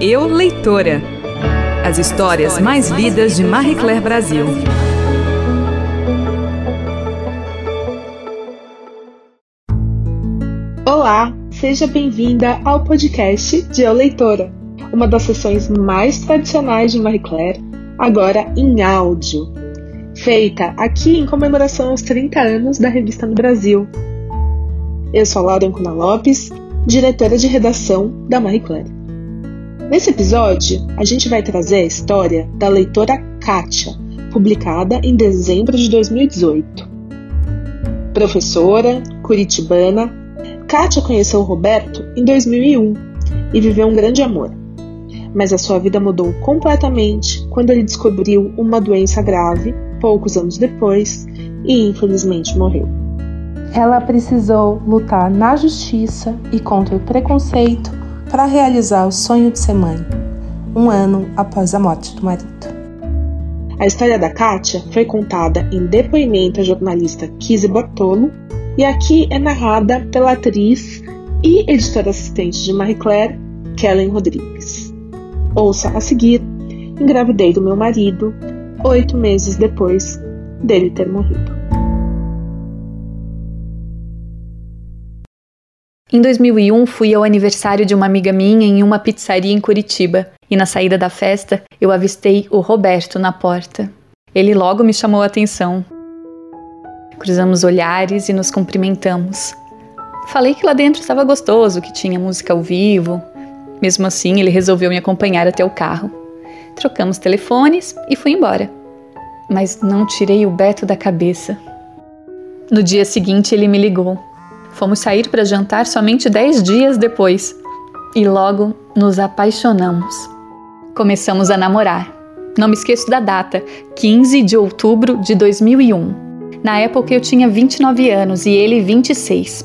Eu Leitora. As histórias mais lidas de Marie Claire Brasil. Olá, seja bem-vinda ao podcast de Eu Leitora, uma das sessões mais tradicionais de Marie Claire, agora em áudio, feita aqui em comemoração aos 30 anos da revista no Brasil. Eu sou a Laura Ancona Lopes, diretora de redação da Marie Claire. Nesse episódio, a gente vai trazer a história da leitora Kátia, publicada em dezembro de 2018. Professora, curitibana, Kátia conheceu Roberto em 2001 e viveu um grande amor. Mas a sua vida mudou completamente quando ele descobriu uma doença grave poucos anos depois e infelizmente morreu. Ela precisou lutar na justiça e contra o preconceito para realizar o sonho de ser mãe, um ano após a morte do marido. A história da Kátia foi contada em depoimento à jornalista Kizzy Bortolo e aqui é narrada pela atriz e editora assistente de Marie Claire, Kellen Rodrigues. Ouça a seguir Engravidei do meu marido, oito meses depois dele ter morrido. Em 2001, fui ao aniversário de uma amiga minha em uma pizzaria em Curitiba, e na saída da festa eu avistei o Roberto na porta. Ele logo me chamou a atenção. Cruzamos olhares e nos cumprimentamos. Falei que lá dentro estava gostoso, que tinha música ao vivo. Mesmo assim, ele resolveu me acompanhar até o carro. Trocamos telefones e fui embora. Mas não tirei o Beto da cabeça. No dia seguinte, ele me ligou. Fomos sair para jantar somente dez dias depois e logo nos apaixonamos. Começamos a namorar. Não me esqueço da data, 15 de outubro de 2001. Na época eu tinha 29 anos e ele 26.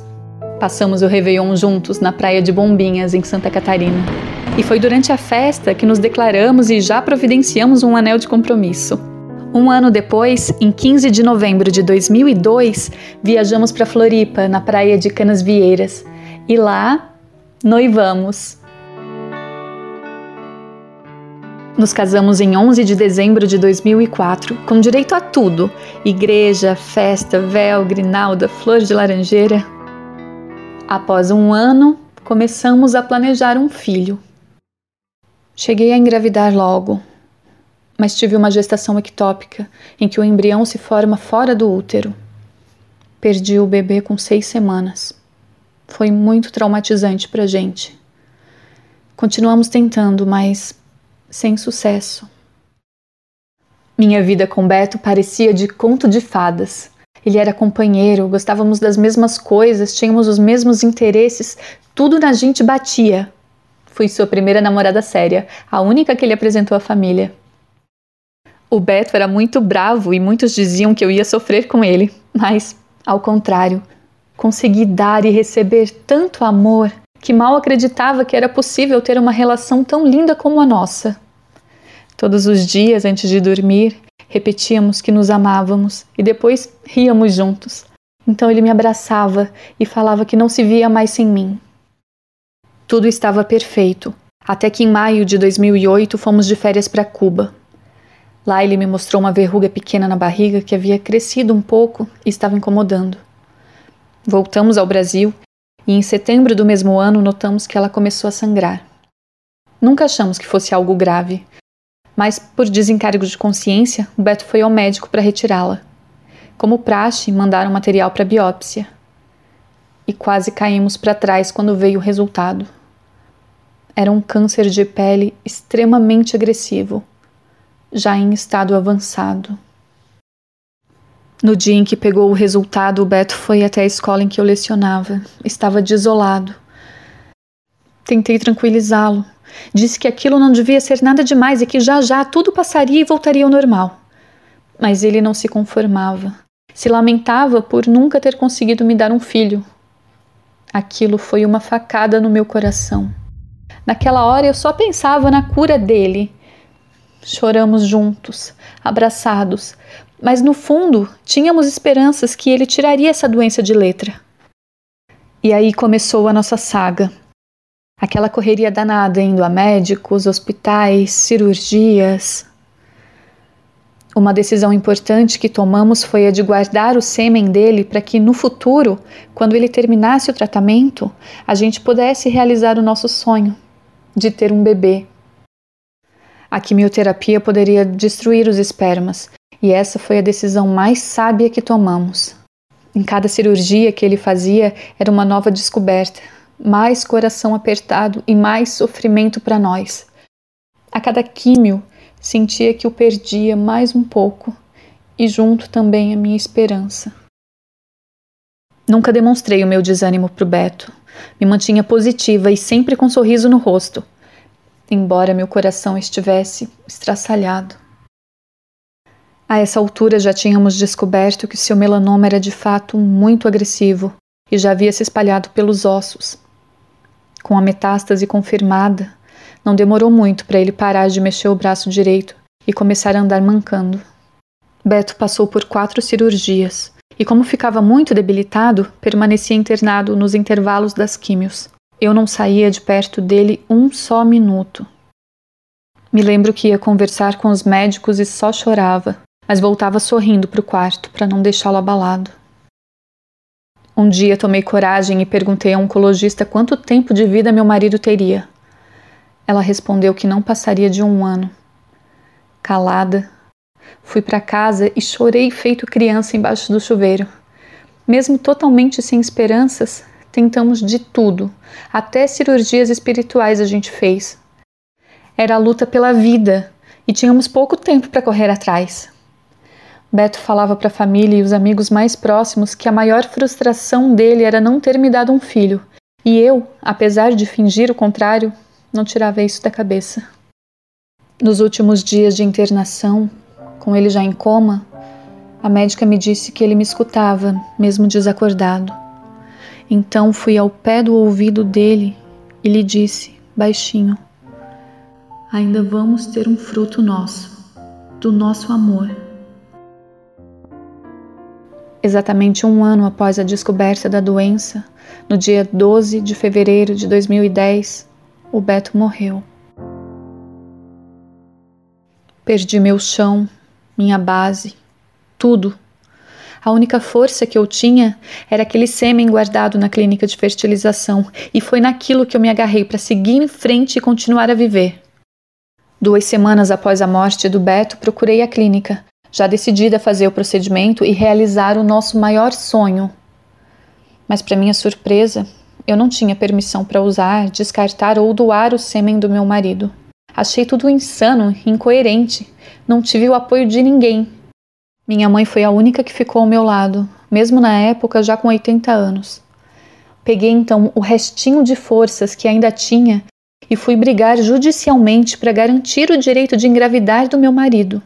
Passamos o Réveillon juntos na praia de Bombinhas, em Santa Catarina. E foi durante a festa que nos declaramos e já providenciamos um anel de compromisso. Um ano depois, em 15 de novembro de 2002, viajamos para Floripa, na praia de Canasvieiras, e lá noivamos. Nos casamos em 11 de dezembro de 2004, com direito a tudo: igreja, festa, véu, grinalda, flor de laranjeira. Após um ano, começamos a planejar um filho. Cheguei a engravidar logo, mas tive uma gestação ectópica em que o embrião se forma fora do útero. Perdi o bebê com seis semanas. Foi muito traumatizante para gente. Continuamos tentando, mas sem sucesso. Minha vida com Beto parecia de conto de fadas. Ele era companheiro, gostávamos das mesmas coisas, tínhamos os mesmos interesses, tudo na gente batia. Fui sua primeira namorada séria, a única que ele apresentou à família. O Beto era muito bravo e muitos diziam que eu ia sofrer com ele, mas, ao contrário, consegui dar e receber tanto amor que mal acreditava que era possível ter uma relação tão linda como a nossa. Todos os dias, antes de dormir, repetíamos que nos amávamos e depois ríamos juntos. Então ele me abraçava e falava que não se via mais sem mim. Tudo estava perfeito, até que em maio de 2008 fomos de férias para Cuba. Lá ele me mostrou uma verruga pequena na barriga que havia crescido um pouco e estava incomodando. Voltamos ao Brasil e em setembro do mesmo ano notamos que ela começou a sangrar. Nunca achamos que fosse algo grave, mas por desencargo de consciência, o Beto foi ao médico para retirá-la. Como praxe, mandaram material para biópsia. E quase caímos para trás quando veio o resultado. Era um câncer de pele extremamente agressivo já em estado avançado. No dia em que pegou o resultado, o Beto foi até a escola em que eu lecionava. Estava desolado. Tentei tranquilizá-lo. Disse que aquilo não devia ser nada demais e que já já tudo passaria e voltaria ao normal. Mas ele não se conformava. Se lamentava por nunca ter conseguido me dar um filho. Aquilo foi uma facada no meu coração. Naquela hora eu só pensava na cura dele Choramos juntos, abraçados, mas no fundo tínhamos esperanças que ele tiraria essa doença de letra. E aí começou a nossa saga. Aquela correria danada indo a médicos, hospitais, cirurgias. Uma decisão importante que tomamos foi a de guardar o sêmen dele para que no futuro, quando ele terminasse o tratamento, a gente pudesse realizar o nosso sonho de ter um bebê. A quimioterapia poderia destruir os espermas, e essa foi a decisão mais sábia que tomamos. Em cada cirurgia que ele fazia era uma nova descoberta, mais coração apertado e mais sofrimento para nós. A cada químio, sentia que o perdia mais um pouco e junto também a minha esperança. Nunca demonstrei o meu desânimo para o Beto. Me mantinha positiva e sempre com um sorriso no rosto, embora meu coração estivesse estraçalhado. A essa altura já tínhamos descoberto que seu melanoma era de fato muito agressivo e já havia se espalhado pelos ossos. Com a metástase confirmada, não demorou muito para ele parar de mexer o braço direito e começar a andar mancando. Beto passou por quatro cirurgias e, como ficava muito debilitado, permanecia internado nos intervalos das químios. Eu não saía de perto dele um só minuto. Me lembro que ia conversar com os médicos e só chorava, mas voltava sorrindo para o quarto para não deixá-lo abalado. Um dia tomei coragem e perguntei a oncologista quanto tempo de vida meu marido teria. Ela respondeu que não passaria de um ano. Calada, fui para casa e chorei feito criança embaixo do chuveiro. Mesmo totalmente sem esperanças, tentamos de tudo, até cirurgias espirituais a gente fez. Era a luta pela vida e tínhamos pouco tempo para correr atrás. Beto falava para a família e os amigos mais próximos que a maior frustração dele era não ter me dado um filho, e eu, apesar de fingir o contrário, não tirava isso da cabeça. Nos últimos dias de internação, com ele já em coma, a médica me disse que ele me escutava, mesmo desacordado. Então fui ao pé do ouvido dele e lhe disse, baixinho: Ainda vamos ter um fruto nosso, do nosso amor. Exatamente um ano após a descoberta da doença, no dia 12 de fevereiro de 2010, o Beto morreu. Perdi meu chão, minha base, tudo. A única força que eu tinha era aquele sêmen guardado na clínica de fertilização, e foi naquilo que eu me agarrei para seguir em frente e continuar a viver. Duas semanas após a morte do Beto, procurei a clínica, já decidida a fazer o procedimento e realizar o nosso maior sonho. Mas, para minha surpresa, eu não tinha permissão para usar, descartar ou doar o sêmen do meu marido. Achei tudo insano, incoerente. Não tive o apoio de ninguém. Minha mãe foi a única que ficou ao meu lado, mesmo na época já com 80 anos. Peguei então o restinho de forças que ainda tinha e fui brigar judicialmente para garantir o direito de engravidar do meu marido.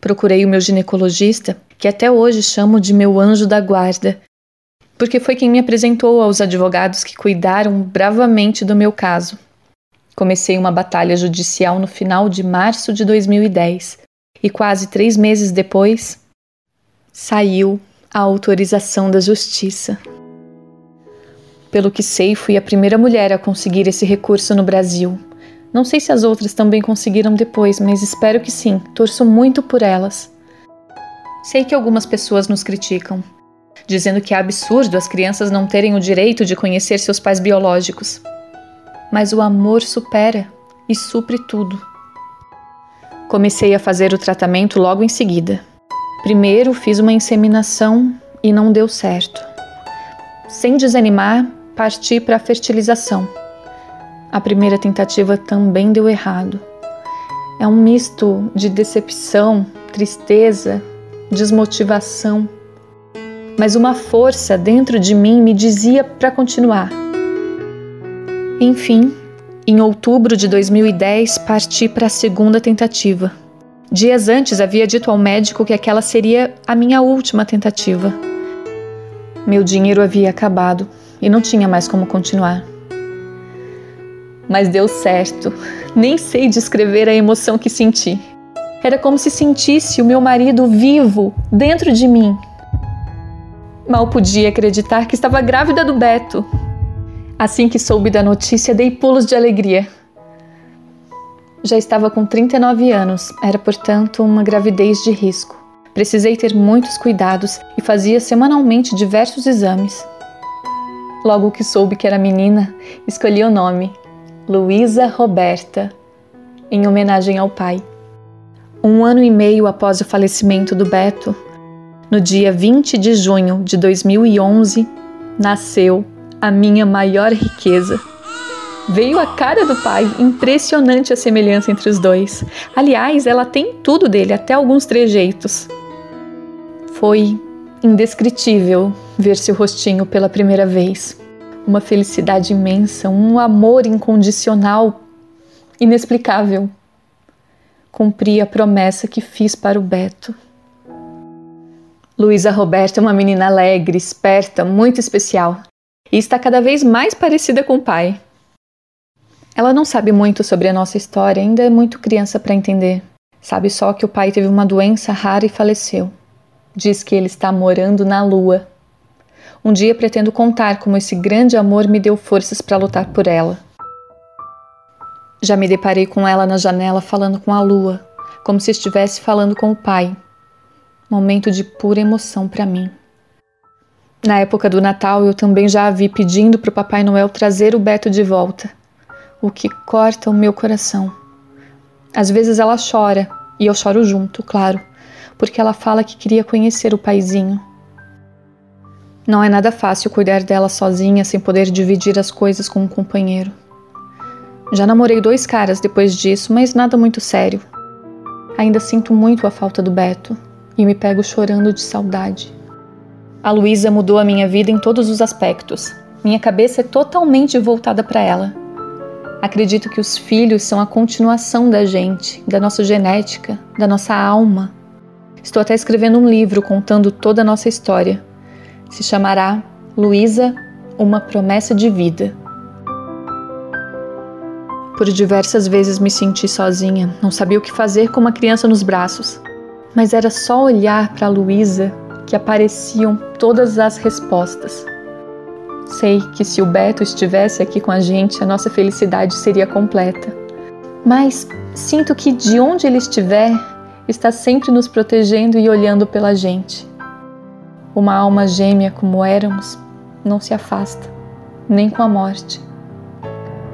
Procurei o meu ginecologista, que até hoje chamo de meu anjo da guarda, porque foi quem me apresentou aos advogados que cuidaram bravamente do meu caso. Comecei uma batalha judicial no final de março de 2010 e quase três meses depois saiu a autorização da justiça. Pelo que sei, fui a primeira mulher a conseguir esse recurso no Brasil. Não sei se as outras também conseguiram depois, mas espero que sim. Torço muito por elas. Sei que algumas pessoas nos criticam, dizendo que é absurdo as crianças não terem o direito de conhecer seus pais biológicos. Mas o amor supera e supre tudo. Comecei a fazer o tratamento logo em seguida. Primeiro fiz uma inseminação e não deu certo. Sem desanimar, parti para a fertilização. A primeira tentativa também deu errado. É um misto de decepção, tristeza, desmotivação. Mas uma força dentro de mim me dizia para continuar. Enfim, em outubro de 2010, parti para a segunda tentativa. Dias antes havia dito ao médico que aquela seria a minha última tentativa. Meu dinheiro havia acabado e não tinha mais como continuar mas deu certo. Nem sei descrever a emoção que senti. Era como se sentisse o meu marido vivo dentro de mim. Mal podia acreditar que estava grávida do Beto. Assim que soube da notícia, dei pulos de alegria. Já estava com 39 anos, era portanto uma gravidez de risco. Precisei ter muitos cuidados e fazia semanalmente diversos exames. Logo que soube que era menina, escolhi o nome, Luísa Roberta, em homenagem ao pai. Um ano e meio após o falecimento do Beto, no dia 20 de junho de 2011, nasceu a minha maior riqueza. Veio a cara do pai, impressionante a semelhança entre os dois. Aliás, ela tem tudo dele, até alguns trejeitos. Foi indescritível ver seu rostinho pela primeira vez. Uma felicidade imensa, um amor incondicional, inexplicável. Cumpri a promessa que fiz para o Beto. Luísa Roberta é uma menina alegre, esperta, muito especial e está cada vez mais parecida com o pai. Ela não sabe muito sobre a nossa história, ainda é muito criança para entender. Sabe só que o pai teve uma doença rara e faleceu. Diz que ele está morando na lua. Um dia pretendo contar como esse grande amor me deu forças para lutar por ela. Já me deparei com ela na janela falando com a lua, como se estivesse falando com o pai, momento de pura emoção para mim. Na época do Natal, eu também já a vi pedindo para o Papai Noel trazer o Beto de volta, o que corta o meu coração. Às vezes ela chora, e eu choro junto, claro, porque ela fala que queria conhecer o paizinho. Não é nada fácil cuidar dela sozinha sem poder dividir as coisas com um companheiro. Já namorei dois caras depois disso, mas nada muito sério. Ainda sinto muito a falta do Beto e me pego chorando de saudade. A Luísa mudou a minha vida em todos os aspectos. Minha cabeça é totalmente voltada para ela. Acredito que os filhos são a continuação da gente, da nossa genética, da nossa alma. Estou até escrevendo um livro contando toda a nossa história. Se chamará Luísa, uma promessa de vida. Por diversas vezes me senti sozinha, não sabia o que fazer com uma criança nos braços mas era só olhar para Luísa que apareciam todas as respostas. Sei que se o Beto estivesse aqui com a gente, a nossa felicidade seria completa. Mas sinto que de onde ele estiver, está sempre nos protegendo e olhando pela gente. Uma alma gêmea como éramos não se afasta, nem com a morte.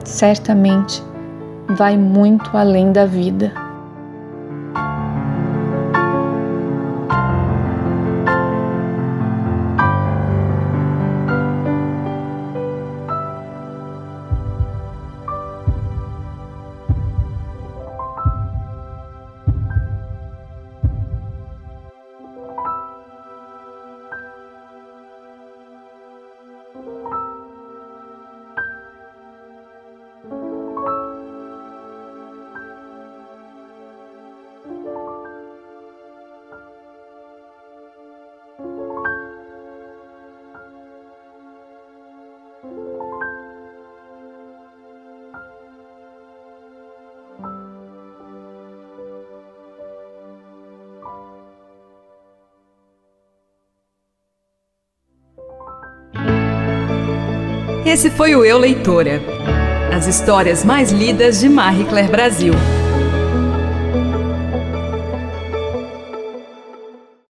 Certamente vai muito além da vida. Esse foi o Eu Leitora. As histórias mais lidas de Marie Claire Brasil.